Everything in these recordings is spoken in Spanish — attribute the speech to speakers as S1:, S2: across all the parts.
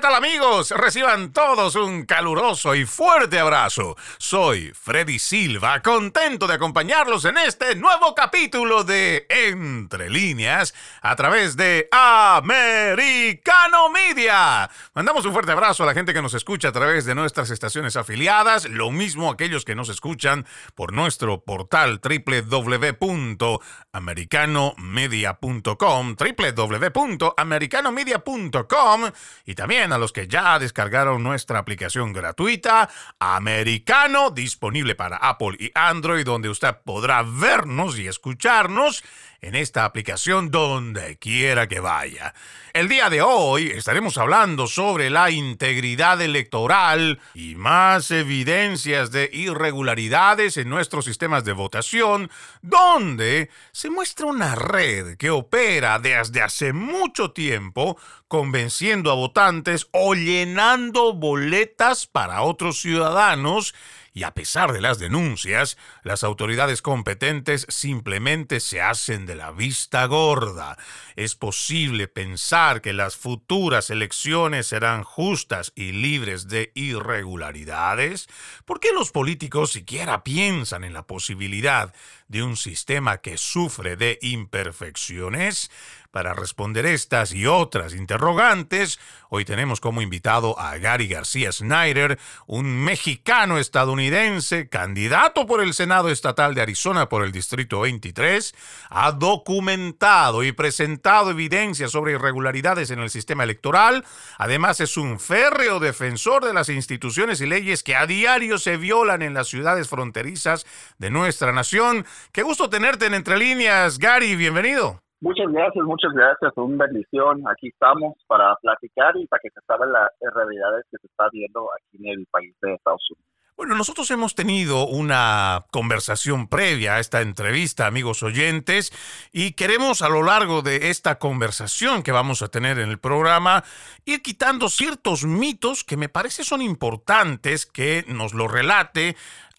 S1: ¿qué tal amigos? Reciban todos un caluroso y fuerte abrazo. Soy Freddy Silva, contento de acompañarlos en este nuevo capítulo de Entre líneas a través de Americano Media. Mandamos un fuerte abrazo a la gente que nos escucha a través de nuestras estaciones afiliadas, lo mismo a aquellos que nos escuchan por nuestro portal www.americanomedia.com, www.americanomedia.com y también a los que ya descargaron nuestra aplicación gratuita Americano, disponible para Apple y Android, donde usted podrá vernos y escucharnos en esta aplicación donde quiera que vaya. El día de hoy estaremos hablando sobre la integridad electoral y más evidencias de irregularidades en nuestros sistemas de votación, donde se muestra una red que opera desde hace mucho tiempo convenciendo a votantes o llenando boletas para otros ciudadanos y a pesar de las denuncias, las autoridades competentes simplemente se hacen de la vista gorda. ¿Es posible pensar que las futuras elecciones serán justas y libres de irregularidades? ¿Por qué los políticos siquiera piensan en la posibilidad de un sistema que sufre de imperfecciones? Para responder estas y otras interrogantes, hoy tenemos como invitado a Gary García Snyder, un mexicano estadounidense, candidato por el Senado Estatal de Arizona por el Distrito 23, ha documentado y presentado evidencias sobre irregularidades en el sistema electoral, además es un férreo defensor de las instituciones y leyes que a diario se violan en las ciudades fronterizas de nuestra nación. Qué gusto tenerte en Entre Líneas, Gary, bienvenido.
S2: Muchas gracias, muchas gracias. Una bendición. Aquí estamos para platicar y para que se saben las realidades que se está viendo aquí en el país de Estados Unidos.
S1: Bueno, nosotros hemos tenido una conversación previa a esta entrevista, amigos oyentes, y queremos a lo largo de esta conversación que vamos a tener en el programa ir quitando ciertos mitos que me parece son importantes que nos lo relate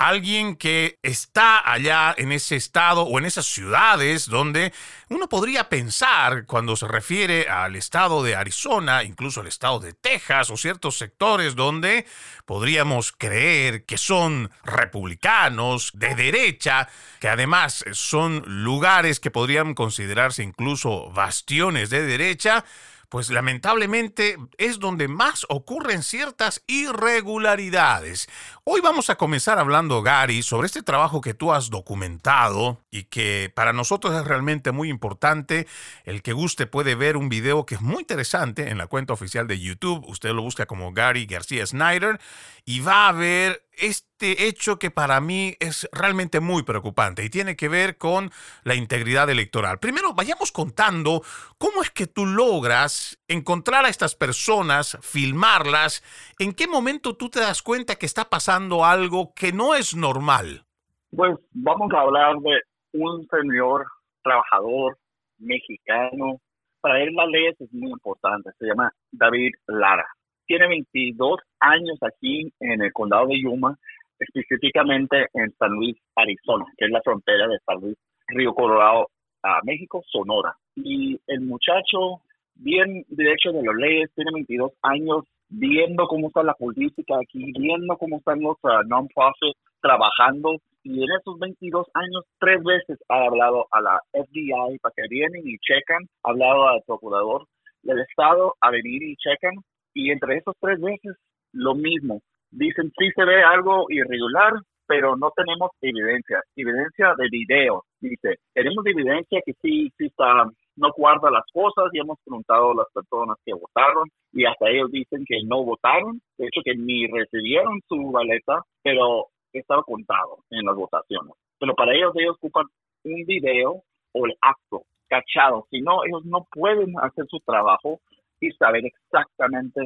S1: alguien que está allá en ese estado o en esas ciudades donde uno podría pensar cuando se refiere al estado de Arizona, incluso al estado de Texas o ciertos sectores donde podríamos creer que son republicanos de derecha, que además son lugares que podrían considerarse incluso bastiones de derecha, pues lamentablemente es donde más ocurren ciertas irregularidades. Hoy vamos a comenzar hablando, Gary, sobre este trabajo que tú has documentado y que para nosotros es realmente muy importante. El que guste puede ver un video que es muy interesante en la cuenta oficial de YouTube. Usted lo busca como Gary García Snyder y va a ver este hecho que para mí es realmente muy preocupante y tiene que ver con la integridad electoral. Primero, vayamos contando cómo es que tú logras encontrar a estas personas, filmarlas, en qué momento tú te das cuenta que está pasando algo que no es normal.
S2: Pues vamos a hablar de un señor trabajador mexicano. Para él la ley es muy importante. Se llama David Lara tiene 22 años aquí en el condado de Yuma, específicamente en San Luis, Arizona, que es la frontera de San Luis, Río Colorado, a México, Sonora. Y el muchacho, bien derecho de las leyes, tiene 22 años, viendo cómo está la política aquí, viendo cómo están los uh, non-profits trabajando. Y en esos 22 años, tres veces ha hablado a la FBI para que vienen y checan, ha hablado al procurador del Estado a venir y checan y entre esos tres veces, lo mismo. Dicen, sí se ve algo irregular, pero no tenemos evidencia. Evidencia de video. Dice, tenemos evidencia que sí, sí está, no guarda las cosas y hemos preguntado a las personas que votaron y hasta ellos dicen que no votaron. De hecho, que ni recibieron su baleta, pero estaba contado en las votaciones. Pero para ellos, ellos ocupan un video o el acto cachado. Si no, ellos no pueden hacer su trabajo y saber exactamente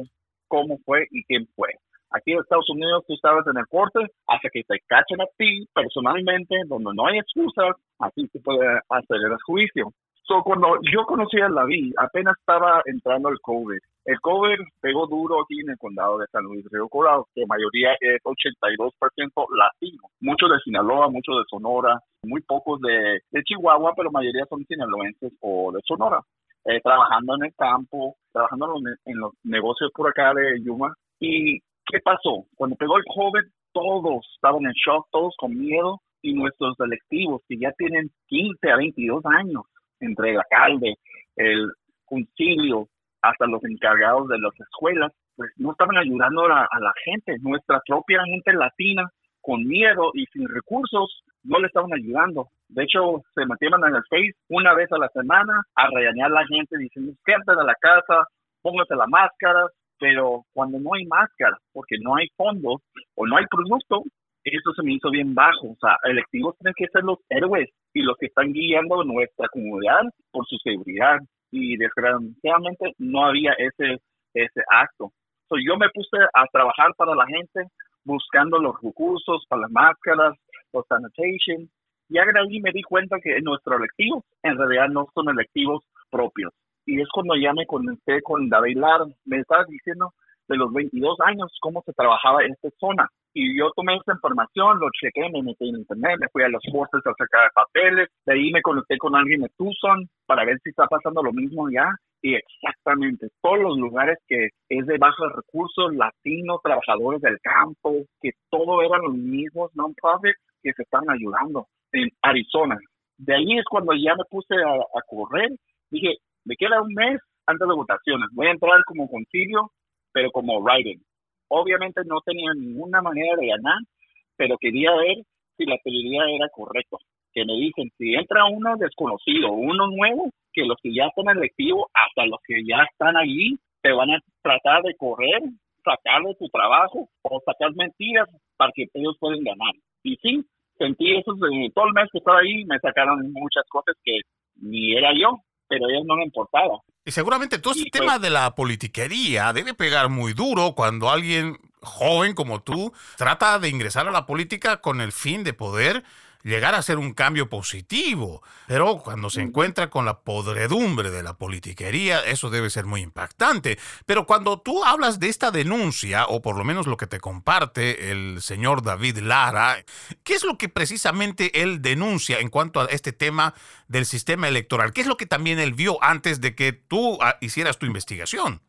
S2: cómo fue y quién fue. Aquí en Estados Unidos tú estabas en el corte hasta que te cachen a ti personalmente, donde no hay excusas, así se puede hacer el juicio. So, cuando yo conocí a Laví, apenas estaba entrando el COVID. El COVID pegó duro aquí en el condado de San Luis Río Colorado, que mayoría es 82% latino. Muchos de Sinaloa, muchos de Sonora, muy pocos de, Chihuahua, pero mayoría son sinaloenses o de Sonora. eh, trabajando en el campo, trabajando en los, negocios por acá de Yuma. ¿Y qué pasó? Cuando pegó el COVID, todos estaban en shock, todos con miedo, y nuestros electivos, que ya tienen 15 a 22 años, entre el alcalde, el concilio, hasta los encargados de las escuelas, pues no estaban ayudando a, la gente, nuestra propia gente latina con miedo y sin recursos no le estaban ayudando. De hecho, se metieron en el Face una vez a la semana a regañar a la gente diciendo, quédate de la casa, póngase la máscara, pero cuando no hay máscara, porque no hay fondos o no hay producto, eso se me hizo bien bajo. O sea, electivos tienen que ser los héroes y los que están guiando nuestra comunidad por su seguridad. Y desgraciadamente no había ese, ese acto. So, yo me puse a trabajar para la gente, buscando los recursos para las máscaras, los sanitation. Y ahí me di cuenta que nuestros electivos en realidad no son electivos propios. Y es cuando ya me conecté con David Lar, me estaba diciendo de los 22 años cómo se trabajaba esta zona. Y yo tomé esa información, lo chequé, me metí en internet, me fui a los postes a sacar papeles, de ahí me conecté con alguien de Tucson para ver si está pasando lo mismo ya. Y exactamente, todos los lugares que es de bajos recursos, latinos, trabajadores del campo, que todo eran los mismos non-profit que se están ayudando en Arizona. De ahí es cuando ya me puse a, a correr. Dije, me queda un mes antes de votaciones. Voy a entrar como concilio pero como writing. Obviamente no tenía ninguna manera de ganar, pero quería ver si la teoría era correcta. Que me dicen, si entra uno desconocido, uno nuevo, que los que ya están electivos, hasta los que ya están allí, te van a tratar de correr, sacar de tu trabajo o sacar mentiras para que ellos puedan ganar. Y sí, sentí eso en todo el mes que estaba ahí, me sacaron muchas cosas que ni era yo, pero a ellos no me importaba.
S1: Y seguramente todo este tema de la politiquería debe pegar muy duro cuando alguien joven como tú trata de ingresar a la política con el fin de poder llegar a ser un cambio positivo. Pero cuando se encuentra con la podredumbre de la politiquería, eso debe ser muy impactante. Pero cuando tú hablas de esta denuncia, o por lo menos lo que te comparte el señor David Lara, ¿qué es lo que precisamente él denuncia en cuanto a este tema del sistema electoral? ¿Qué es lo que también él vio antes de que tú ah, hicieras tu investigación?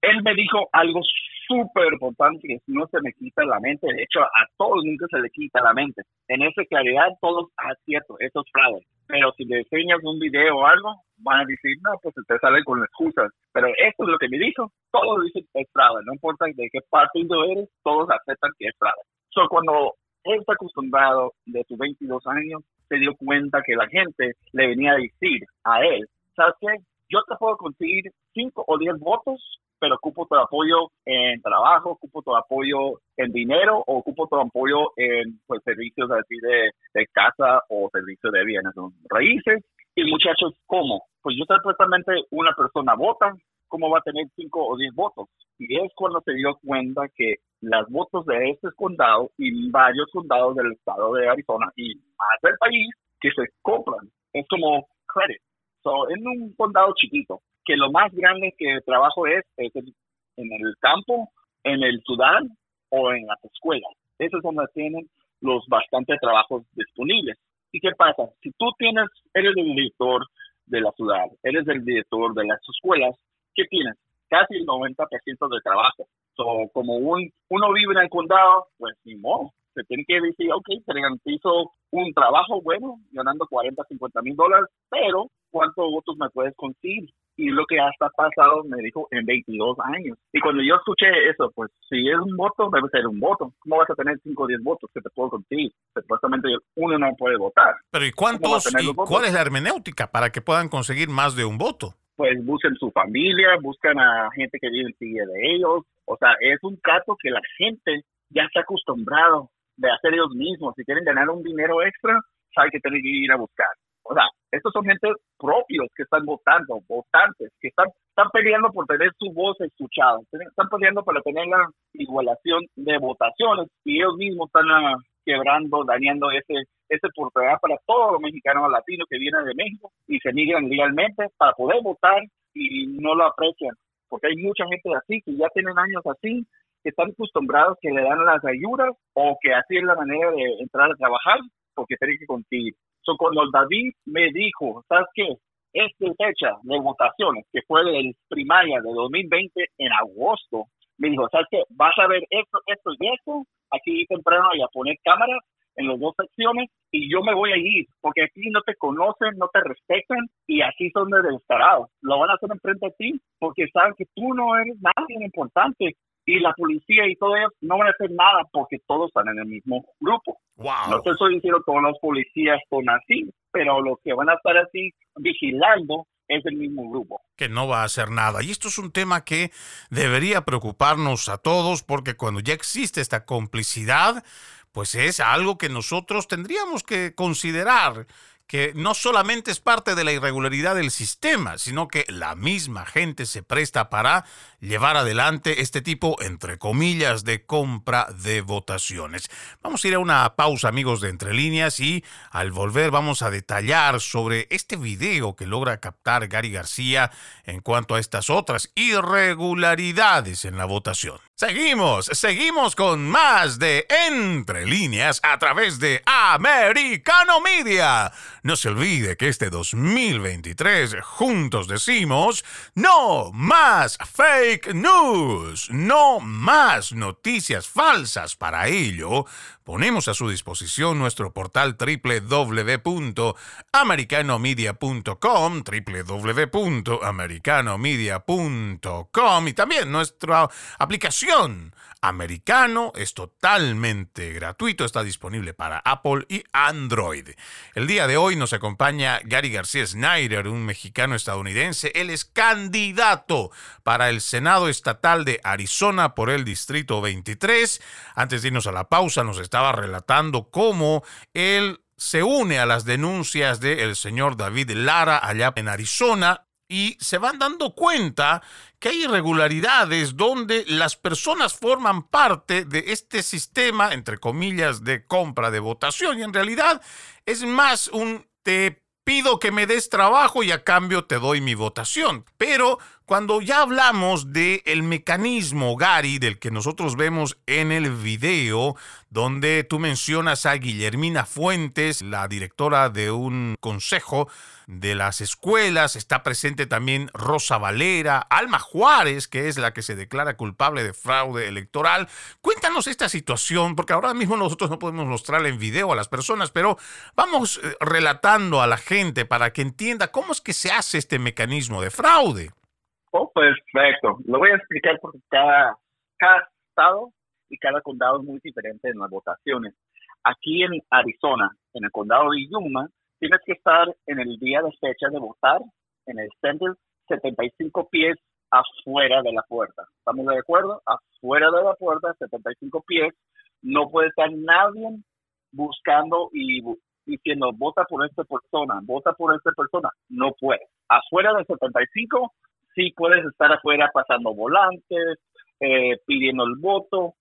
S2: Él me dijo algo súper importante que no se me quita la mente. De hecho, a todos nunca se le quita la mente. En esa claridad, todos, ah, cierto, eso es fraude. Pero si le enseñas un video o algo, van a decir, no, pues te sale con excusas. Pero esto es lo que me dijo. Todos dicen que es fraude. No importa de qué partido eres, todos aceptan que es fraude. So, cuando él está acostumbrado de sus 22 años, se dio cuenta que la gente le venía a decir a él, ¿sabes qué? Yo te puedo conseguir 5 o 10 votos pero ocupo tu apoyo en trabajo, ocupo tu apoyo en dinero o ocupo tu apoyo en pues, servicios así de, de casa o servicios de bienes raíces. Y muchachos, ¿cómo? Pues yo supuestamente una persona vota, ¿cómo va a tener cinco o diez votos? Y es cuando se dio cuenta que las votos de este condado y varios condados del estado de Arizona y más del país que se compran. Es como credit. So, en un condado chiquito, que lo más grande que trabajo es, en el campo, en el Sudán o en las escuelas. Esos son donde tienen los bastantes trabajos disponibles. ¿Y qué pasa? Si tú tienes, eres el director de la ciudad, eres el director de las escuelas, ¿qué tienes? Casi el 90% de trabajo. So, como un, uno vive en el condado, pues ni modo. Se tiene que decir, ok, te garantizo un trabajo bueno, ganando 40, 50 mil dólares, pero ¿cuántos votos me puedes conseguir? Y lo que hasta pasado me dijo en 22 años. Y cuando yo escuché eso, pues si es un voto, debe ser un voto. ¿Cómo vas a tener 5 o 10 votos que te puedo conseguir? Supuestamente uno no puede votar.
S1: Pero ¿y cuántos? ¿Y cuál es la hermenéutica para que puedan conseguir más de un voto?
S2: Pues buscan su familia, buscan a gente que vive en de ellos. O sea, es un caso que la gente ya está acostumbrado de hacer ellos mismos. Si quieren ganar un dinero extra, saben que tienen que ir a buscar. O sea, estos son gente propios que están votando, votantes, que están, están peleando por tener su voz escuchada, están peleando para tener la igualación de votaciones y ellos mismos están ah, quebrando, dañando ese, ese oportunidad para todos los mexicanos latinos que vienen de México y se migran legalmente para poder votar y no lo aprecian. Porque hay mucha gente así, que ya tienen años así, que están acostumbrados que le dan las ayudas o que así es la manera de entrar a trabajar porque tienen que conseguir. So, cuando David me dijo, ¿sabes qué? esta fecha de votaciones, que fue de primaria de 2020 en agosto, me dijo, ¿sabes qué? Vas a ver esto, esto y esto, aquí temprano y a poner cámaras en las dos secciones y yo me voy a ir, porque aquí no te conocen, no te respetan y así son de descarados. Lo van a hacer enfrente a ti porque saben que tú no eres nadie importante y la policía y todo ellos no van a hacer nada porque todos están en el mismo grupo. No te estoy diciendo todos los policías son así, pero los que van a estar así vigilando es el mismo grupo.
S1: Que no va a hacer nada. Y esto es un tema que debería preocuparnos a todos porque cuando ya existe esta complicidad, pues es algo que nosotros tendríamos que considerar que no solamente es parte de la irregularidad del sistema, sino que la misma gente se presta para llevar adelante este tipo, entre comillas, de compra de votaciones. Vamos a ir a una pausa, amigos de Entre Líneas, y al volver vamos a detallar sobre este video que logra captar Gary García en cuanto a estas otras irregularidades en la votación. Seguimos, seguimos con más de Entre Líneas a través de Americano Media. No se olvide que este 2023 juntos decimos no más fake news, no más noticias falsas. Para ello, ponemos a su disposición nuestro portal www.americanomedia.com, www.americanomedia.com y también nuestra aplicación americano, es totalmente gratuito, está disponible para Apple y Android. El día de hoy nos acompaña Gary García Snyder, un mexicano estadounidense. Él es candidato para el Senado Estatal de Arizona por el Distrito 23. Antes de irnos a la pausa, nos estaba relatando cómo él se une a las denuncias del señor David Lara allá en Arizona y se van dando cuenta que hay irregularidades donde las personas forman parte de este sistema, entre comillas, de compra de votación y en realidad es más un te pido que me des trabajo y a cambio te doy mi votación. Pero cuando ya hablamos del el mecanismo, Gary, del que nosotros vemos en el video, donde tú mencionas a Guillermina Fuentes, la directora de un consejo de las escuelas, está presente también Rosa Valera, Alma Juárez, que es la que se declara culpable de fraude electoral. Cuéntanos esta situación, porque ahora mismo nosotros no podemos mostrarla en video a las personas, pero vamos eh, relatando a la gente para que entienda cómo es que se hace este mecanismo de fraude.
S2: Oh, perfecto. Lo voy a explicar porque cada, cada estado y cada condado es muy diferente en las votaciones. Aquí en Arizona, en el condado de Yuma, tienes que estar en el día de fecha de votar en el centro 75 pies afuera de la puerta. ¿Estamos de acuerdo? Afuera de la puerta, 75 pies. No puede estar nadie buscando y diciendo, vota por esta persona, vota por esta persona. No puede. Afuera de 75 sí puedes estar afuera pasando volantes, eh, pidiendo el voto.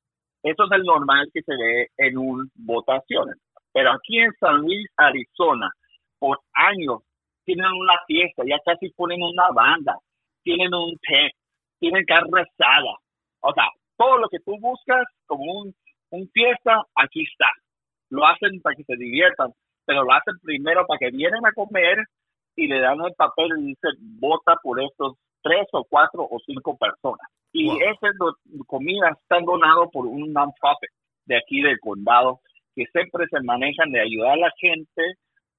S2: Eso es el normal que se ve en un votaciones. Pero aquí en San Luis, Arizona, por años tienen una fiesta, ya casi ponen una banda, tienen un té, tienen carne. O sea, todo lo que tú buscas como un, un fiesta, aquí está. Lo hacen para que se diviertan, pero lo hacen primero para que vienen a comer y le dan el papel y dicen, vota por estos tres o cuatro o cinco personas. Y esa comida está donado por un non-profit de aquí del condado que siempre se manejan de ayudar a la gente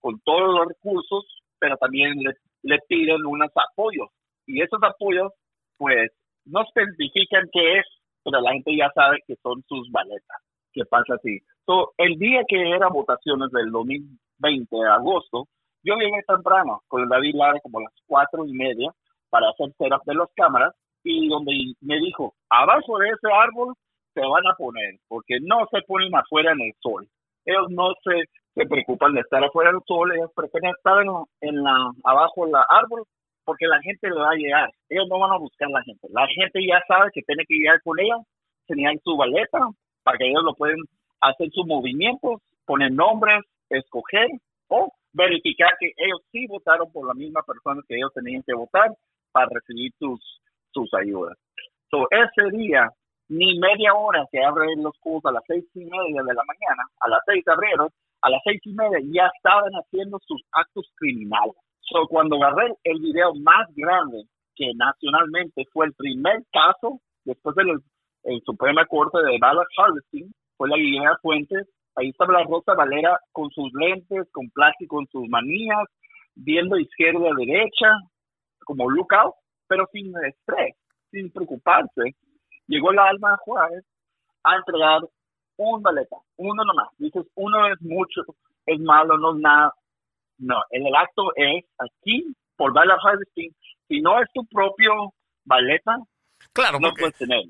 S2: con todos los recursos, pero también le, piden unos apoyos. Y esos apoyos, pues, no especifican qué es, pero la gente ya sabe que son sus baletas. ¿Qué pasa así? So, el día que era votaciones del 2020 de agosto, yo llegué temprano con David Lara como a las cuatro y media para hacer setup de las cámaras y donde me dijo, abajo de ese árbol se van a poner, porque no se ponen afuera en el sol. Ellos no se, se preocupan de estar afuera del sol, ellos prefieren estar en, la, abajo del árbol porque la gente le va a llegar. Ellos no van a buscar a la gente. La gente ya sabe que tiene que llegar con ellos, tenían su baleta para que ellos lo pueden hacer sus movimientos, poner nombres, escoger o verificar que ellos sí votaron por la misma persona que ellos tenían que votar para recibir sus, sus ayudas. So, ese día, ni media hora que abren los cursos a las seis y media de la mañana, a las seis de abril, a las seis y media ya estaban haciendo sus actos criminales. So, cuando agarré el video más grande, que nacionalmente fue el primer caso, después del el Suprema Corte de Ballot Harvesting, fue la Guillermo Fuentes, ahí estaba la Rosa Valera con sus lentes, con plástico, con sus manías, viendo izquierda a derecha, como lookout, pero sin estrés, sin preocuparse. Llegó la Alma Juárez a entregar un baleta, uno nomás. Dices, uno es mucho, es malo, no es nada. No, el, acto es aquí, por Ballot Harvesting. Si no es tu propio baleta,
S1: Claro,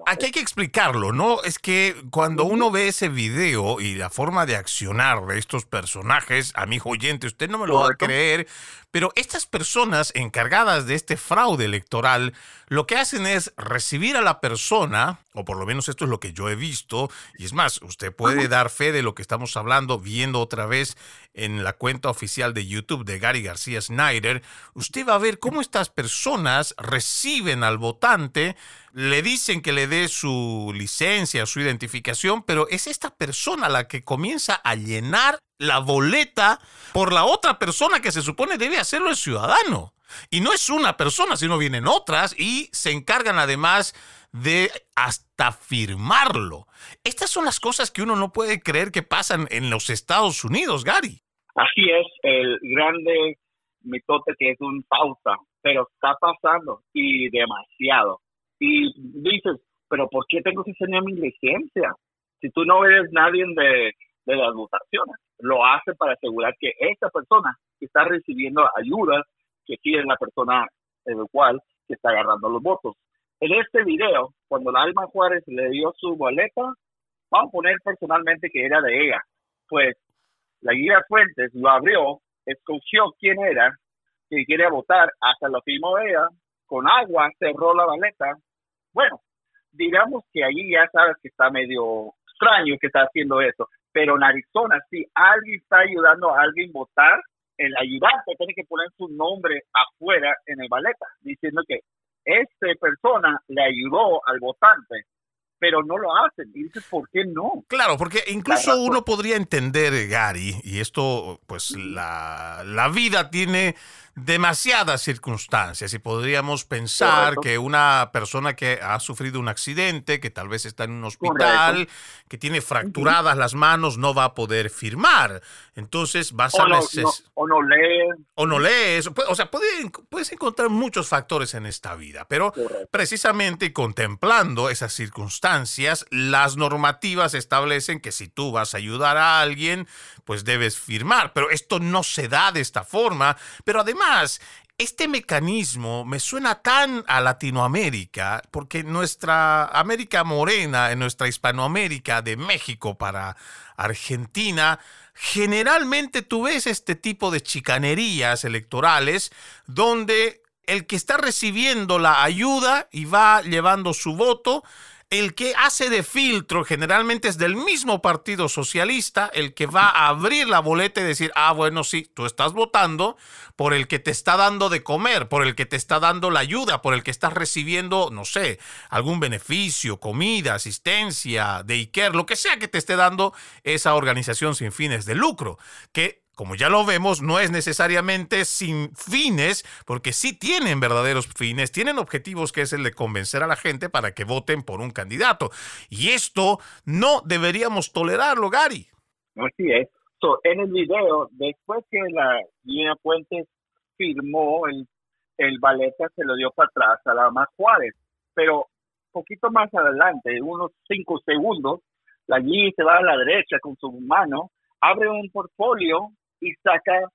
S1: aquí hay que explicarlo, ¿no? Es que cuando uno ve ese video y la forma de accionar de estos personajes, amigo oyente, usted no me lo va a creer, pero estas personas encargadas de este fraude electoral lo que hacen es recibir a la persona, o por lo menos esto es lo que yo he visto, y es más, usted puede dar fe de lo que estamos hablando viendo otra vez en la cuenta oficial de YouTube de Gary García Snyder, usted va a ver cómo estas personas reciben al votante, le dicen que le dé su licencia, su identificación, pero es esta persona la que comienza a llenar la boleta por la otra persona que se supone debe hacerlo el ciudadano. Y no es una persona, sino vienen otras y se encargan además de hasta firmarlo. Estas son las cosas que uno no puede creer que pasan en los Estados Unidos, Gary.
S2: Así es, el grande mitote que es un pausa, pero está pasando y demasiado. Y dices, pero ¿por qué tengo que enseñar mi licencia? Si tú no eres nadie de, de las votaciones, lo hace para asegurar que esa persona está recibiendo ayudas que sí es la persona el cual que está agarrando los votos. En este video, cuando la Alma Juárez le dio su boleta, vamos a poner personalmente que era de ella. Pues la guía Fuentes lo abrió, escogió quién era, que quiere votar, hasta lo firmó ella, con agua cerró la boleta. Bueno, digamos que ahí ya sabes que está medio extraño que está haciendo eso, pero en Arizona, si alguien está ayudando a alguien votar, el ayudante tiene que poner su nombre afuera en el baleta, diciendo que esta persona le ayudó al votante, pero no lo hacen. Y dices, ¿por qué no?
S1: Claro, porque incluso uno podría entender, Gary, y esto, pues la, la vida tiene demasiadas circunstancias y podríamos pensar que una persona que ha sufrido un accidente, que tal vez está en un hospital, que tiene fracturadas las manos, no va a poder firmar. Entonces vas
S2: o
S1: a
S2: no, o no lees.
S1: O no lees. O sea, puedes encontrar muchos factores en esta vida, pero precisamente contemplando esas circunstancias, las normativas establecen que si tú vas a ayudar a alguien, pues debes firmar. Pero esto no se da de esta forma. Pero además, este mecanismo me suena tan a Latinoamérica, porque nuestra América morena, en nuestra Hispanoamérica, de México para Argentina, generalmente tú ves este tipo de chicanerías electorales donde el que está recibiendo la ayuda y va llevando su voto el que hace de filtro generalmente es del mismo Partido Socialista, el que va a abrir la boleta y decir, ah, bueno, sí, tú estás votando por el que te está dando de comer, por el que te está dando la ayuda, por el que estás recibiendo, no sé, algún beneficio, comida, asistencia, de Iker, lo que sea que te esté dando esa organización sin fines de lucro, que como ya lo vemos, no es necesariamente sin fines, porque sí tienen verdaderos fines, tienen objetivos que es el de convencer a la gente para que voten por un candidato. Y esto no deberíamos tolerarlo, Gary.
S2: Así es. en el video, después que la línea Puentes firmó el, el baleta, se lo dio para atrás a la más Juárez. Pero poquito más adelante, unos cinco segundos, la guía se va a la derecha con su mano, abre un portfolio y saca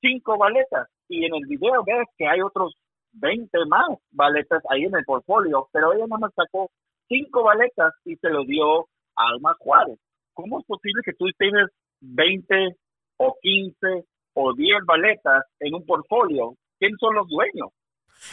S2: cinco baletas. Y en el video ves que hay otros 20 más baletas ahí en el portfolio, pero ella nada más sacó cinco baletas y se lo dio a Alma Juárez. ¿Cómo es posible que tú tienes 20 o 15 o 10 baletas en un portfolio? ¿Quiénes son los dueños?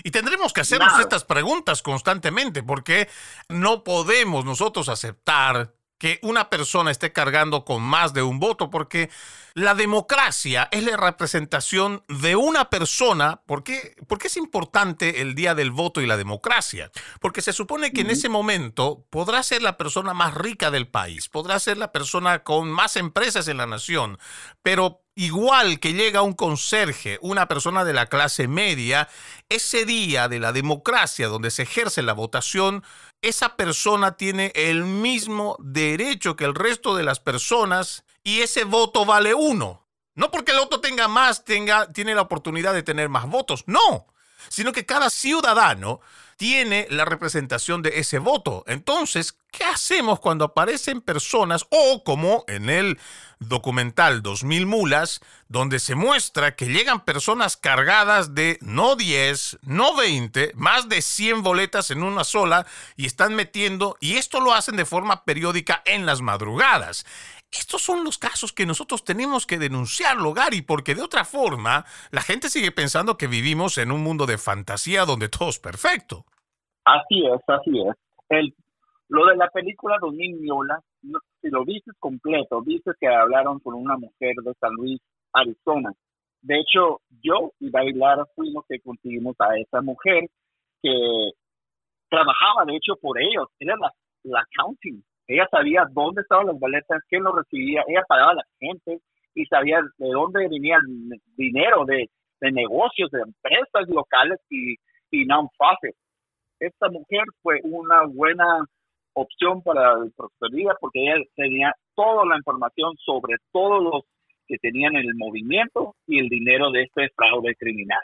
S1: Y tendremos que hacernos estas preguntas constantemente porque no podemos nosotros aceptar que una persona esté cargando con más de un voto, porque la democracia es la representación de una persona. ¿Por qué, es importante el día del voto y la democracia? Porque se supone que en ese momento podrá ser la persona más rica del país, podrá ser la persona con más empresas en la nación, pero igual que llega un conserje, una persona de la clase media, ese día de la democracia donde se ejerce la votación, esa persona tiene el mismo derecho que el resto de las personas y ese voto vale uno. No porque el otro tenga más, tenga, tiene la oportunidad de tener más votos, no, sino que cada ciudadano tiene la representación de ese voto. Entonces, ¿qué hacemos cuando aparecen personas o como en el documental 2000 mulas, donde se muestra que llegan personas cargadas de no 10, no 20, más de 100 boletas en una sola y están metiendo, y esto lo hacen de forma periódica en las madrugadas. Estos son los casos que nosotros tenemos que denunciarlo, Gary, porque de otra forma la gente sigue pensando que vivimos en un mundo de fantasía donde todo es perfecto.
S2: Así es, así es. El, lo de la película 2000 Miola, si lo viste completo, viste que hablaron con una mujer de San Luis, Arizona. De hecho, yo y David Lara fuimos que conseguimos a esa mujer que trabajaba, de hecho, por ellos. Era la, la accounting ella sabía dónde estaban las boletas, quién lo recibía, ella pagaba a la gente y sabía de dónde venía el dinero de, negocios, de empresas locales y, y non-profit. Esta mujer fue una buena opción para la prosperidad porque ella tenía toda la información sobre todos los que tenían el movimiento y el dinero de este fraude criminal.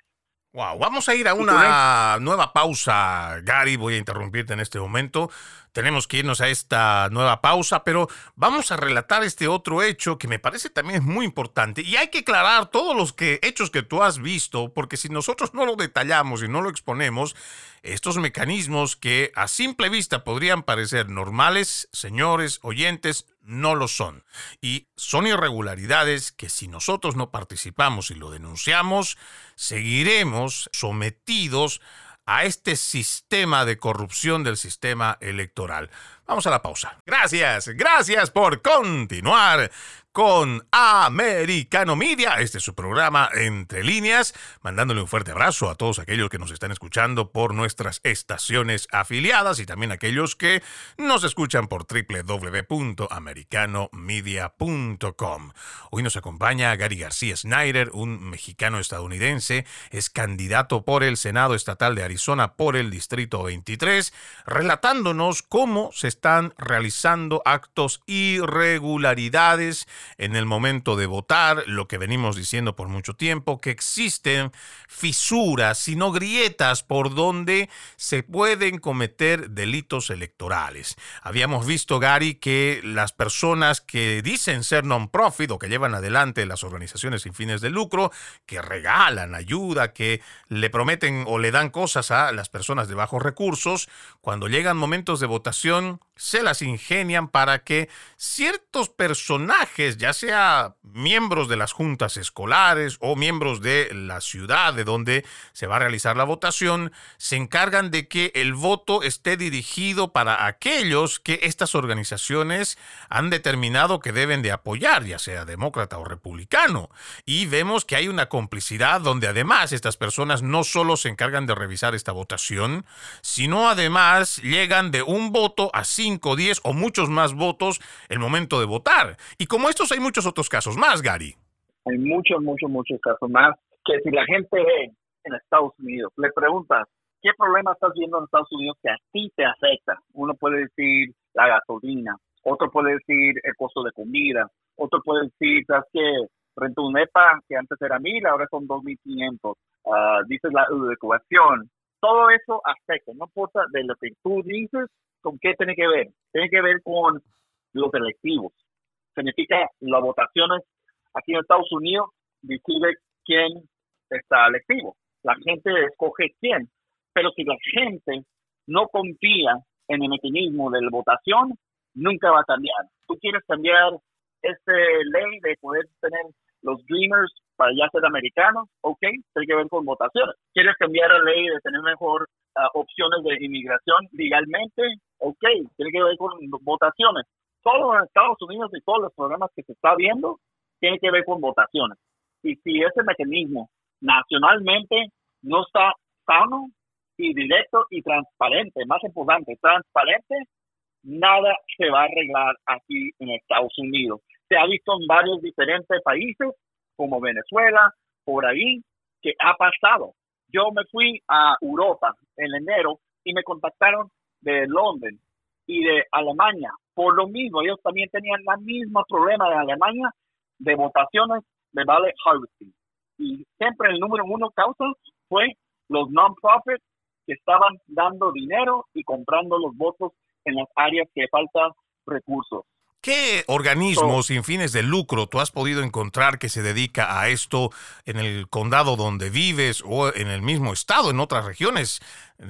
S1: Wow, vamos a ir a una nueva pausa, Gary. Voy a interrumpirte en este momento. Tenemos que irnos a esta nueva pausa, pero vamos a relatar este otro hecho que me parece también es muy importante. Y hay que aclarar todos los que, hechos que tú has visto, porque si nosotros no lo detallamos y no lo exponemos, estos mecanismos que a simple vista podrían parecer normales, señores oyentes, no lo son. Y son irregularidades que si nosotros no participamos y lo denunciamos, seguiremos sometidos a este sistema de corrupción del sistema electoral. Vamos a la pausa. Gracias, gracias por continuar con Americano Media. Este es su programa Entre Líneas, mandándole un fuerte abrazo a todos aquellos que nos están escuchando por nuestras estaciones afiliadas y también aquellos que nos escuchan por www.americanomedia.com. Hoy nos acompaña Gary García Snyder, un mexicano estadounidense, es candidato por el Senado Estatal de Arizona por el Distrito 23, relatándonos cómo se están realizando actos irregularidades en el momento de votar, lo que venimos diciendo por mucho tiempo, que existen fisuras, sino grietas por donde se pueden cometer delitos electorales. Habíamos visto, Gary, que las personas que dicen ser non-profit o que llevan adelante las organizaciones sin fines de lucro, que regalan ayuda, que le prometen o le dan cosas a las personas de bajos recursos, cuando llegan momentos de votación, se las ingenian para que ciertos personajes, ya sea miembros de las juntas escolares o miembros de la ciudad de donde se va a realizar la votación, se encargan de que el voto esté dirigido para aquellos que estas organizaciones han determinado que deben de apoyar, ya sea demócrata o republicano. Y vemos que hay una complicidad donde además estas personas no solo se encargan de revisar esta votación, sino además llegan de un voto a 5, 10 o muchos más votos el momento de votar. Y como estos hay muchos otros casos más, Gary.
S2: Hay muchos, muchos, muchos casos más que si la gente en Estados Unidos, le preguntas, ¿qué problema estás viendo en Estados Unidos que a ti te afecta? Uno puede decir la gasolina, otro puede decir el costo de comida, otro puede decir, ¿sabes qué? Rento un EPA que antes era mil, ahora son 2.500. Uh, ah, dices la educación. Todo eso afecta, no importa de lo que tú dices, ¿Con qué tiene que ver? Tiene que ver con los electivos. Significa las votaciones aquí en Estados Unidos decide quién está electivo. La gente escoge quién. Pero si la gente no confía en el mecanismo de la votación, nunca va a cambiar. Tú quieres cambiar esta ley de poder tener los Dreamers para ya ser americanos, ok, tiene que ver con votaciones. ¿Quieres cambiar la ley de tener mejor ah, opciones de inmigración legalmente? Ok, tiene que ver con votaciones. todo en Estados Unidos y todos los programas que se está viendo tienen que ver con votaciones. Y si ese mecanismo nacionalmente no está sano y directo y transparente, más importante, transparente, nada se va a arreglar aquí en Estados Unidos. Se ha visto en varios diferentes países, como Venezuela, por ahí, que ha pasado. Yo me fui a Europa en enero y me contactaron de Londres y de Alemania. Por lo mismo, ellos también tenían el mismo problema de Alemania de votaciones de Valley Harvesting. Y siempre el número uno causa fue los non-profits que estaban dando dinero y comprando los votos en las áreas que faltan recursos.
S1: ¿Qué organismos sin fines de lucro tú has podido encontrar que se dedica a esto en el condado donde vives o en el mismo estado, en otras regiones,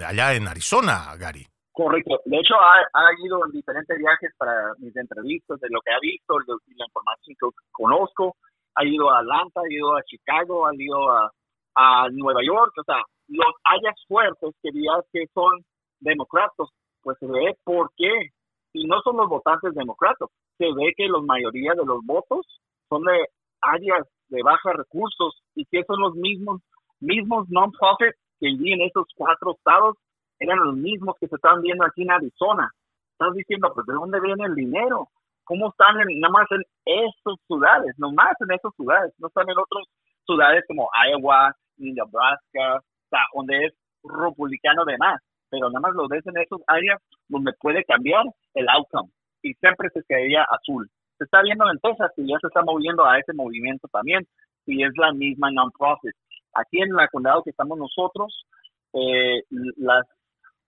S1: allá en Arizona, Gary?
S2: Correcto. De hecho, ha, ido en diferentes viajes para mis entrevistas, de lo que ha visto, de, la información que conozco. Ha ido a Atlanta, ha ido a Chicago, ha ido a, a Nueva York. O sea, los áreas fuertes que digas que son demócratas, pues se ve por qué. Y no son los votantes demócratas. Se ve que la mayoría de los votos son de áreas de bajos recursos y que son los mismos mismos non-profit que viven en esos cuatro estados eran los mismos que se estaban viendo aquí en Arizona. Estás diciendo, pues, ¿de dónde viene el dinero? ¿Cómo están en, nada más en esas ciudades? Nomás en esas ciudades. No están en otras ciudades como Iowa, Nebraska, o sea, donde es republicano de más. Pero nada más lo ves en esas áreas donde puede cambiar el outcome. Y siempre se quedaría azul. Se está viendo en Texas y ya se está moviendo a ese movimiento también. Y es la misma non-profit. Aquí en la condado que estamos nosotros, eh, las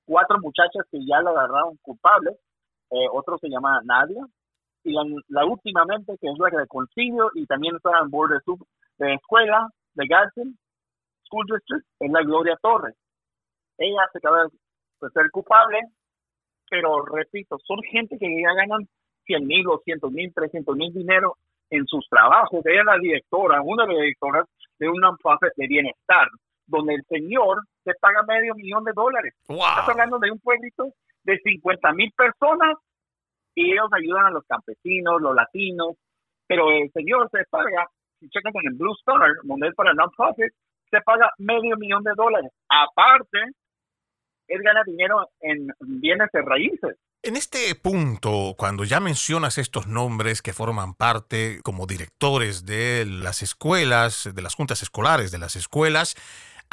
S2: cuatro muchachas que ya la agarraron culpable, eh, otro se llama Nadia, y la, últimamente, que es la de Concilio, y también está en board de, de escuela de Gadsden School District, es la Gloria Torres. Ella se acaba de ser culpable, pero repito, son gente que ya ganan 100 mil, 200 mil, 300 mil dinero en sus trabajos. Ella es la directora, una de las directoras de un non-profit de bienestar, donde el señor se paga medio millón de dólares. Estás hablando de un pueblito de 50 mil personas y ellos ayudan a los campesinos, los latinos, pero el señor se paga, si checas en el Blue Star, donde es para non-profit, se paga medio millón de dólares. Aparte, él gana dinero en bienes de raíces.
S1: En este punto, cuando ya mencionas estos nombres que forman parte como directores de las escuelas, de las juntas escolares de las escuelas,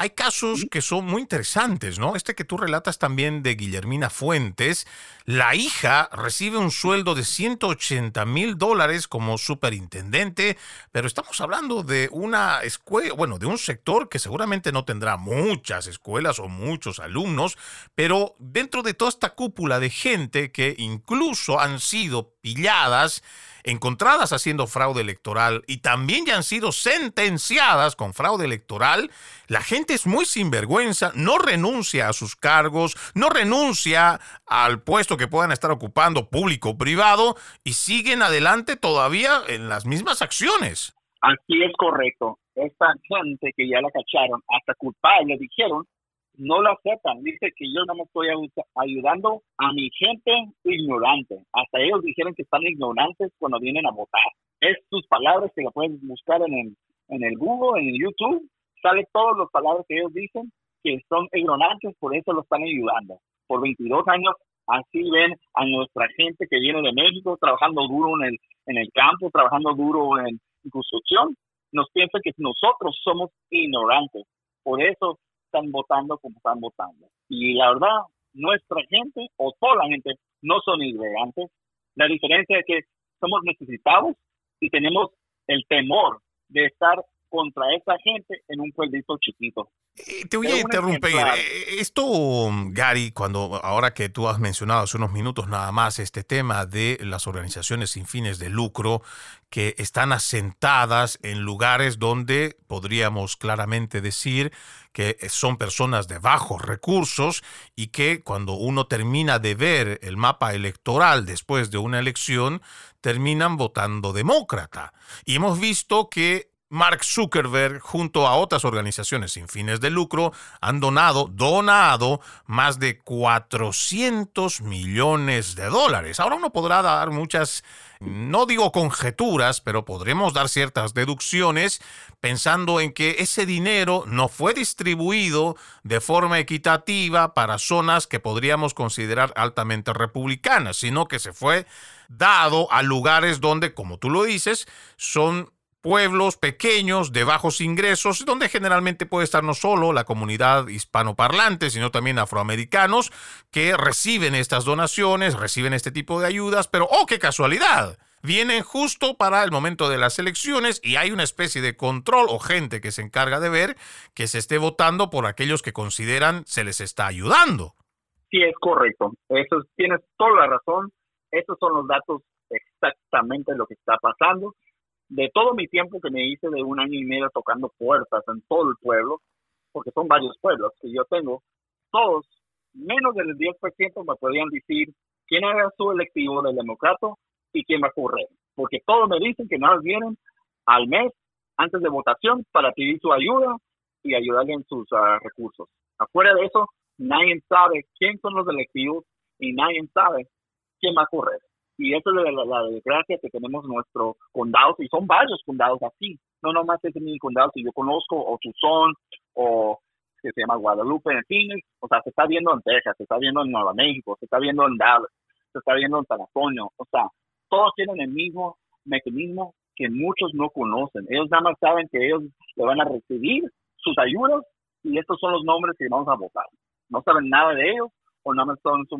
S1: hay casos que son muy interesantes, ¿no? Este que tú relatas también de Guillermina Fuentes, la hija recibe un sueldo de 180 mil dólares como superintendente, pero estamos hablando de una escuela, bueno, de un sector que seguramente no tendrá muchas escuelas o muchos alumnos, pero dentro de toda esta cúpula de gente que incluso han sido pilladas, encontradas haciendo fraude electoral y también ya han sido sentenciadas con fraude electoral, la gente es muy sinvergüenza, no renuncia a sus cargos, no renuncia al puesto que puedan estar ocupando público o privado y siguen adelante todavía en las mismas acciones.
S2: Así es correcto. Esta gente que ya la cacharon, hasta culpable, dijeron, no lo aceptan. Dice que yo no me estoy ayudando a mi gente ignorante. Hasta ellos dijeron que están ignorantes cuando vienen a votar. Es sus palabras que la pueden buscar en el, en el Google, en el YouTube. Sale todas las palabras que ellos dicen que son ignorantes, por eso lo están ayudando. Por 22 años así ven a nuestra gente que viene de México trabajando duro en el, en el campo, trabajando duro en construcción. Nos piensan que nosotros somos ignorantes. Por eso están votando como están votando. Y la verdad, nuestra gente o toda la gente no son ignorantes. La diferencia es que somos necesitados y tenemos el temor de estar contra esa gente en un pueblito chiquito.
S1: Eh, te voy a interrumpir. Eh, esto, Gary, cuando ahora que tú has mencionado hace unos minutos nada más este tema de las organizaciones sin fines de lucro que están asentadas en lugares donde podríamos claramente decir que son personas de bajos recursos y que cuando uno termina de ver el mapa electoral después de una elección, terminan votando demócrata. Y hemos visto que Mark Zuckerberg, junto a otras organizaciones sin fines de lucro, han donado, donado más de 400 millones de dólares. Ahora uno podrá dar muchas, no digo conjeturas, pero podremos dar ciertas deducciones pensando en que ese dinero no fue distribuido de forma equitativa para zonas que podríamos considerar altamente republicanas, sino que se fue dado a lugares donde, como tú lo dices, son pueblos pequeños de bajos ingresos, donde generalmente puede estar no solo la comunidad hispanoparlante, sino también afroamericanos que reciben estas donaciones, reciben este tipo de ayudas, pero ¡oh, qué casualidad! Vienen justo para el momento de las elecciones y hay una especie de control o gente que se encarga de ver que se esté votando por aquellos que consideran se les está ayudando.
S2: Sí, es correcto. Eso tienes toda la razón. Esos son los datos exactamente lo que está pasando de todo mi tiempo que me hice de un año y medio tocando puertas en todo el pueblo, porque son varios pueblos que yo tengo, todos, menos del 10% me podían decir quién era su electivo del demócrata y quién va a correr. Porque todos me dicen que nada vienen al mes antes de votación para pedir su ayuda y ayudarle en sus ah, recursos. Afuera de eso, nadie sabe quién son los electivos y nadie sabe quién va a correr. Y esa es la, desgracia que tenemos en nuestro condado, y son varios condados así, no nomás es mi condado que yo conozco, o Tucson, o que se llama Guadalupe en Phoenix, o sea, se está viendo en Texas, se está viendo en Nueva México, se está viendo en Dallas, se está viendo en San Antonio, o sea, todos tienen el mismo mecanismo que muchos no conocen. Ellos nada más saben que ellos le van a recibir sus ayudas y estos son los nombres que vamos a votar. No saben nada de ellos o nada más son su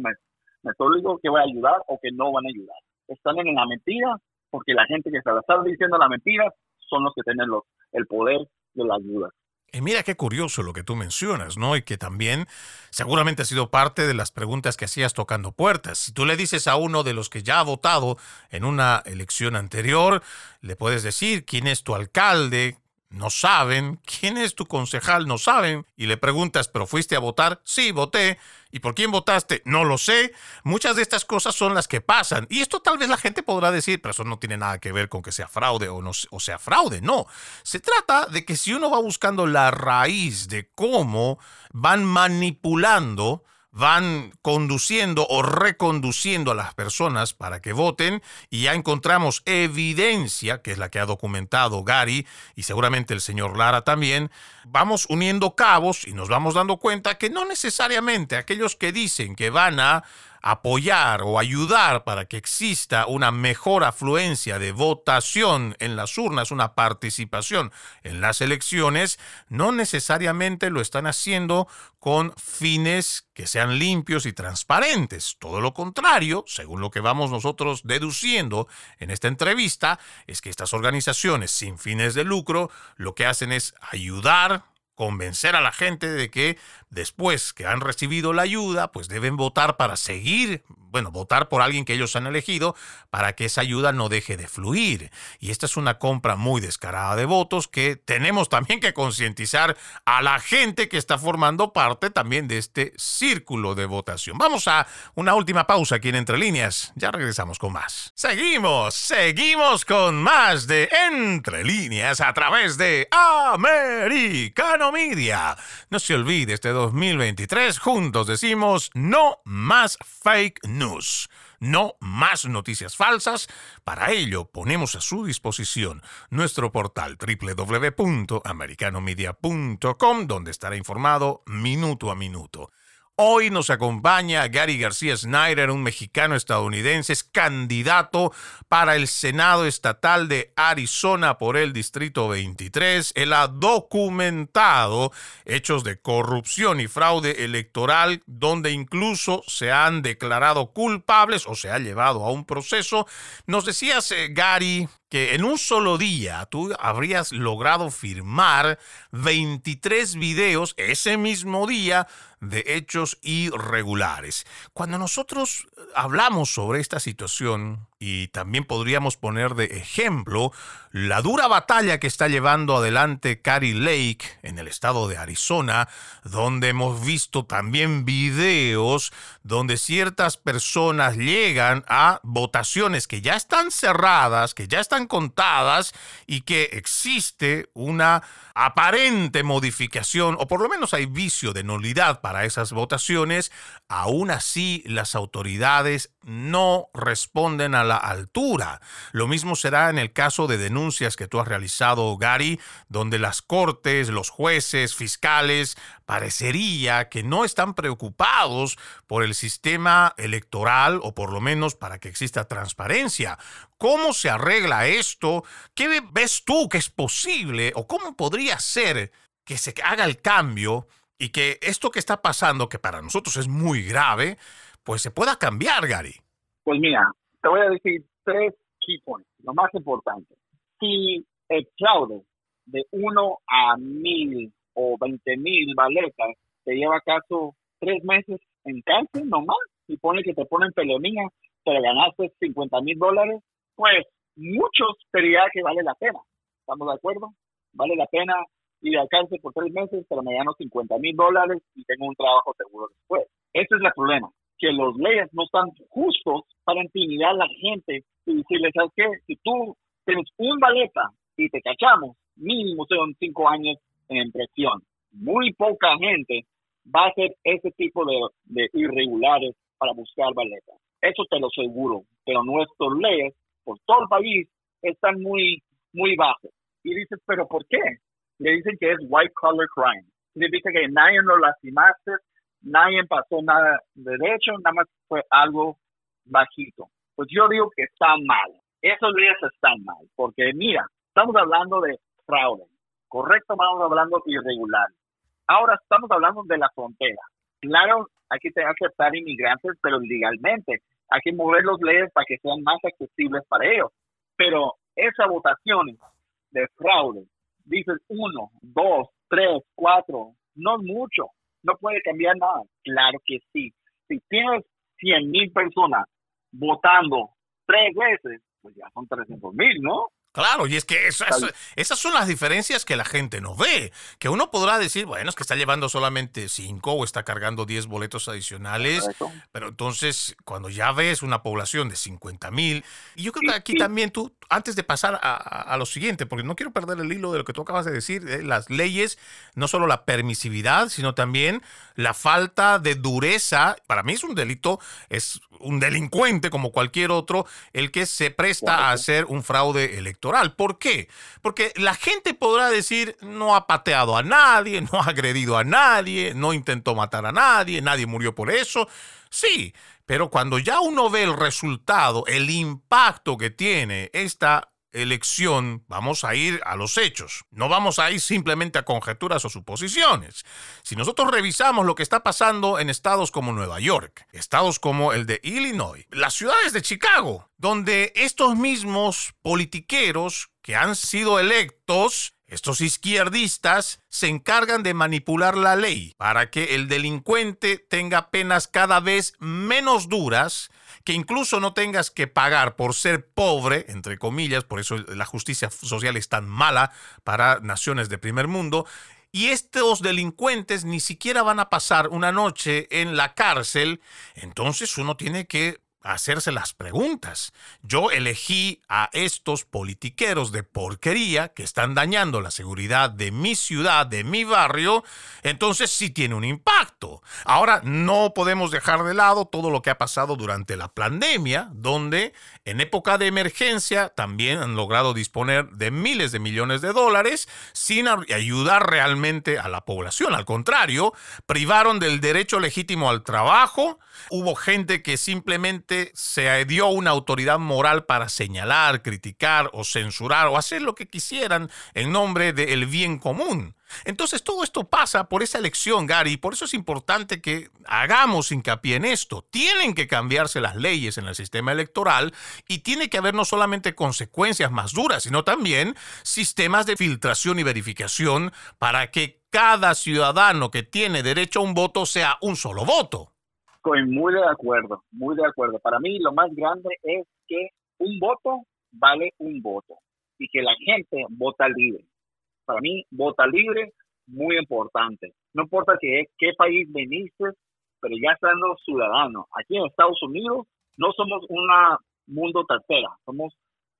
S2: metódico que va a ayudar o que no van a ayudar. Están en la mentira porque la gente que se la está diciendo la mentira son los que tienen los, el poder de la ayuda.
S1: Y mira qué curioso lo que tú mencionas, ¿no? Y que también seguramente ha sido parte de las preguntas que hacías tocando puertas. Si tú le dices a uno de los que ya ha votado en una elección anterior, le puedes decir quién es tu alcalde, no saben. ¿Quién es tu concejal? No saben. Y le preguntas, ¿pero fuiste a votar? Sí, voté. ¿Y por quién votaste? No lo sé. Muchas de estas cosas son las que pasan. Y esto tal vez la gente podrá decir, pero eso no tiene nada que ver con que sea fraude o, no, sea fraude. No. Se trata de que si uno va buscando la raíz de cómo van manipulando van conduciendo o reconduciendo a las personas para que voten y ya encontramos evidencia, que es la que ha documentado Gary y seguramente el señor Lara también, vamos uniendo cabos y nos vamos dando cuenta que no necesariamente aquellos que dicen que van a apoyar o ayudar para que exista una mejor afluencia de votación en las urnas, una participación en las elecciones, no necesariamente lo están haciendo con fines que sean limpios y transparentes. Todo lo contrario, según lo que vamos nosotros deduciendo en esta entrevista, es que estas organizaciones sin fines de lucro lo que hacen es ayudar convencer a la gente de que después que han recibido la ayuda, pues deben votar para seguir, bueno, votar por alguien que ellos han elegido para que esa ayuda no deje de fluir. Y esta es una compra muy descarada de votos que tenemos también que concientizar a la gente que está formando parte también de este círculo de votación. Vamos a una última pausa aquí en Entre Líneas. Ya regresamos con más. Seguimos, seguimos con más de Entre Líneas a través de Americano Media. No se olvide este 2023, juntos decimos no más fake news. No más noticias falsas. Para ello ponemos a su disposición nuestro portal www.americanomedia.com donde estará informado minuto a minuto. Hoy nos acompaña Gary García Snyder, un mexicano estadounidense, es candidato para el Senado Estatal de Arizona por el Distrito 23. Él ha documentado hechos de corrupción y fraude electoral donde incluso se han declarado culpables o se ha llevado a un proceso. Nos decías, eh, Gary, que en un solo día tú habrías logrado firmar 23 videos ese mismo día de hechos irregulares. Cuando nosotros hablamos sobre esta situación, y también podríamos poner de ejemplo la dura batalla que está llevando adelante Carrie Lake en el estado de Arizona, donde hemos visto también videos donde ciertas personas llegan a votaciones que ya están cerradas, que ya están contadas y que existe una aparente modificación, o por lo menos hay vicio de nulidad para esas votaciones, aún así las autoridades no responden a la altura. Lo mismo será en el caso de denuncias que tú has realizado, Gary, donde las cortes, los jueces, fiscales, parecería que no están preocupados por el sistema electoral o por lo menos para que exista transparencia. ¿Cómo se arregla esto? ¿Qué ves tú que es posible o cómo podría ser que se haga el cambio y que esto que está pasando, que para nosotros es muy grave, pues se pueda cambiar, Gary?
S2: Pues mira, te voy a decir tres key points, lo más importante. Si el fraude de uno a mil o veinte mil baletas te lleva acaso tres meses en cárcel nomás y pone que te ponen pelonía, te ganaste 50 mil dólares, pues muchos diría que vale la pena. ¿Estamos de acuerdo? Vale la pena ir al cárcel por tres meses, pero me gano 50 mil dólares y tengo un trabajo seguro después. Ese es el problema, que los leyes no están justos para intimidar a la gente y decirles, ¿sabes qué? Si tú tienes un baleta y te cachamos, mínimo son cinco años en presión. Muy poca gente va a hacer ese tipo de, de irregulares para buscar baletas. Eso te lo aseguro, pero nuestras leyes por todo el país están muy, muy bajos. Y dices, ¿pero por qué? Le dicen que es white collar crime. Dicen que nadie lo lastimaste, nadie pasó nada de derecho, nada más fue algo bajito. Pues yo digo que está mal. Esos días están mal, porque mira, estamos hablando de fraude, correcto, estamos hablando de irregular. Ahora estamos hablando de la frontera. Claro, hay que aceptar inmigrantes, pero legalmente hay que mover los leyes para que sean más accesibles para ellos. Pero esa votación de fraude, dices uno, dos, tres, cuatro, no es mucho, no puede cambiar nada. Claro que sí. Si tienes 100 mil personas votando tres veces, pues ya son 300 mil, ¿no?
S1: Claro, y es que esas son las diferencias que la gente no ve. Que uno podrá decir, bueno, es que está llevando solamente cinco o está cargando 10 boletos adicionales. Pero entonces, cuando ya ves una población de 50 mil, y yo creo que aquí también tú, antes de pasar a, lo siguiente, porque no quiero perder el hilo de lo que tú acabas de decir, eh, las leyes, no solo la permisividad, sino también la falta de dureza. Para mí es un delito, es un delincuente como cualquier otro, el que se presta a hacer un fraude electoral. ¿Por qué? Porque la gente podrá decir, no ha pateado a nadie, no ha agredido a nadie, no intentó matar a nadie, nadie murió por eso. Sí, pero cuando ya uno ve el resultado, el impacto que tiene esta elección, vamos a ir a los hechos. No vamos a ir simplemente a conjeturas o suposiciones. Si nosotros revisamos lo que está pasando en estados como Nueva York, estados como el de Illinois, las ciudades de Chicago, donde estos mismos politiqueros que han sido electos estos izquierdistas se encargan de manipular la ley para que el delincuente tenga penas cada vez menos duras que incluso no tengas que pagar por ser pobre, entre comillas, por eso la justicia social es tan mala para naciones de primer mundo, y estos delincuentes ni siquiera van a pasar una noche en la cárcel, entonces uno tiene que hacerse las preguntas. Yo elegí a estos politiqueros de porquería que están dañando la seguridad de mi ciudad, de mi barrio, entonces sí tiene un impacto. Ahora no podemos dejar de lado todo lo que ha pasado durante la pandemia, donde en época de emergencia también han logrado disponer de miles de millones de dólares sin ayudar realmente a la población. Al contrario, privaron del derecho legítimo al trabajo, hubo gente que simplemente se dio una autoridad moral para señalar, criticar o censurar o hacer lo que quisieran en nombre del bien común. Entonces todo esto pasa por esa elección, Gary, y por eso es importante que hagamos hincapié en esto. Tienen que cambiarse las leyes en el sistema electoral y tiene que haber no solamente consecuencias más duras, sino también sistemas de filtración y verificación para que cada ciudadano que tiene derecho a un voto sea un solo voto.
S2: Estoy muy de acuerdo, muy de acuerdo. Para mí lo más grande es que un voto vale un voto y que la gente vota libre. Para mí, vota libre, muy importante. No importa qué, qué país veniste, pero ya siendo ciudadano. Aquí en Estados Unidos no somos un mundo tercera, somos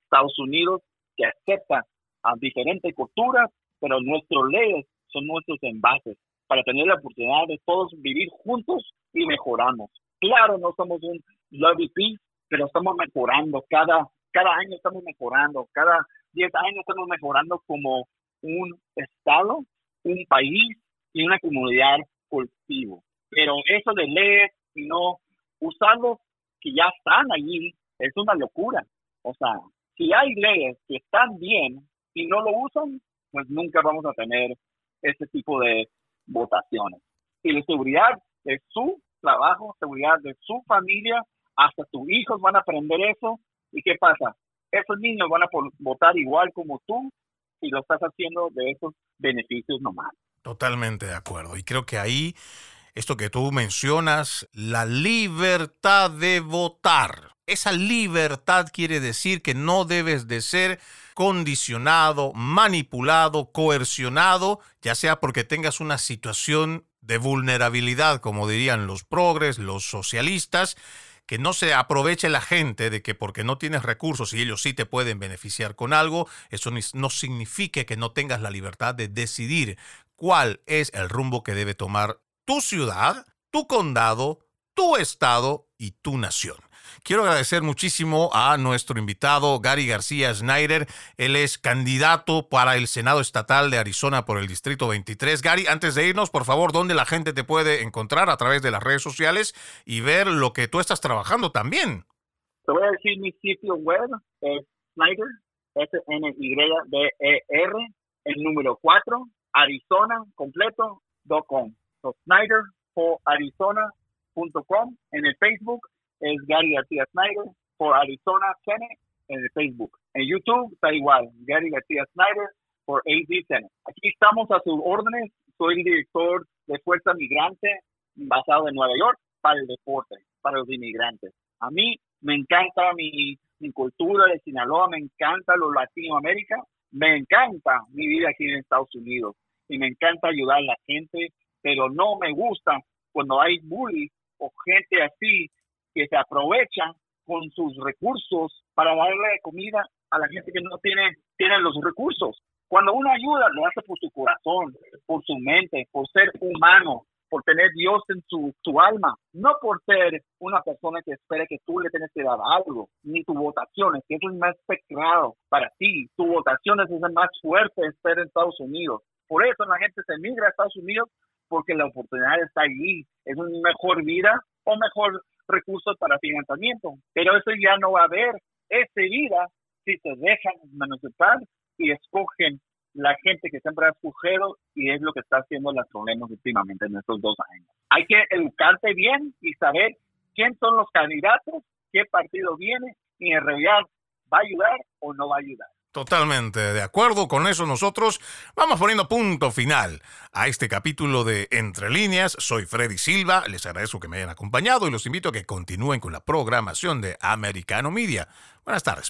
S2: Estados Unidos que acepta a diferentes culturas, pero nuestros leyes son nuestros envases para tener la oportunidad de todos vivir juntos y mejoramos. Claro, no somos un love y peace, pero estamos mejorando cada, cada año estamos mejorando, cada 10 años estamos mejorando como un estado, un país y una comunidad cultivo. Pero eso de leer y no usarlos que ya están allí es una locura. O sea, si hay leyes que están bien y no lo usan, pues nunca vamos a tener ese tipo de votaciones. Y la seguridad de su trabajo, seguridad de su familia, hasta tus hijos van a aprender eso. ¿Y qué pasa? Esos niños van a votar igual como tú si lo estás haciendo de esos beneficios nomás.
S1: Totalmente de acuerdo. Y creo que ahí, esto que tú mencionas, la libertad de votar. Esa libertad quiere decir que no debes de ser condicionado, manipulado, coercionado, ya sea porque tengas una situación de vulnerabilidad, como dirían los progres, los socialistas, que no se aproveche la gente de que porque no tienes recursos y ellos sí te pueden beneficiar con algo, eso no significa que no tengas la libertad de decidir cuál es el rumbo que debe tomar tu ciudad, tu condado, tu estado y tu nación. Quiero agradecer muchísimo a nuestro invitado Gary García Schneider. Él es candidato para el Senado Estatal de Arizona por el Distrito 23. Gary, antes de irnos, por favor, ¿dónde la gente te puede encontrar a través de las redes sociales y ver lo que tú estás trabajando también?
S2: Te voy a decir mi sitio web, es Snyder, S-N-Y-D-E-R, el número 4, Arizona, completo, .com. So, Snyder for Arizona.com en el Facebook es Gary García Snyder por Arizona Senate en Facebook. En YouTube está igual, Gary García Snyder por AZ Senate. Aquí estamos a sus órdenes. Soy el director de Fuerza Migrante basado en Nueva York para el deporte, para los inmigrantes. A mí me encanta mi, cultura de Sinaloa, me encanta los Latinoamérica, me encanta mi vida aquí en Estados Unidos y me encanta ayudar a la gente, pero no me gusta cuando hay bullies o gente así que se aprovechan con sus recursos para darle comida a la gente que no tiene, tiene los recursos. Cuando uno ayuda, lo hace por su corazón, por su mente, por ser humano, por tener Dios en su, su alma, no por ser una persona que espera que tú le tienes que dar algo, ni tu votación, es que es el más pecado para ti. Tu votación es el más fuerte estar en Estados Unidos. Por eso la gente se migra a Estados Unidos porque la oportunidad está allí. Es una mejor vida o mejor recursos para financiamiento. Pero eso ya no va a haber ese vida si se dejan manifestar y escogen la gente que siempre ha escogido y es lo que está haciendo los problemas últimamente en estos dos años. Hay que educarte bien y saber quién son los candidatos, qué partido viene y en realidad va a ayudar o no va a ayudar.
S1: Totalmente de acuerdo con eso nosotros vamos poniendo punto final a este capítulo de Entre líneas. Soy Freddy Silva, les agradezco que me hayan acompañado y los invito a que continúen con la programación de Americano Media. Buenas tardes.